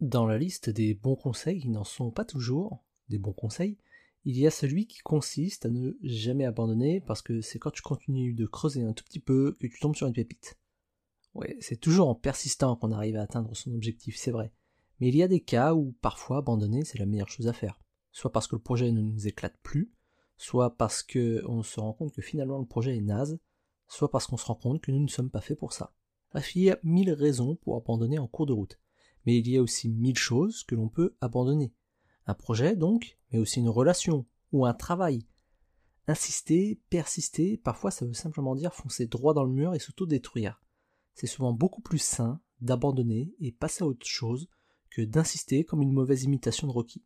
Dans la liste des bons conseils qui n'en sont pas toujours des bons conseils, il y a celui qui consiste à ne jamais abandonner parce que c'est quand tu continues de creuser un tout petit peu que tu tombes sur une pépite. Ouais, c'est toujours en persistant qu'on arrive à atteindre son objectif, c'est vrai. Mais il y a des cas où parfois abandonner c'est la meilleure chose à faire. Soit parce que le projet ne nous éclate plus, soit parce qu'on se rend compte que finalement le projet est naze, soit parce qu'on se rend compte que nous ne sommes pas faits pour ça. Bref, il y a mille raisons pour abandonner en cours de route. Mais il y a aussi mille choses que l'on peut abandonner. Un projet donc, mais aussi une relation ou un travail. Insister, persister, parfois ça veut simplement dire foncer droit dans le mur et s'auto-détruire. C'est souvent beaucoup plus sain d'abandonner et passer à autre chose que d'insister comme une mauvaise imitation de Rocky.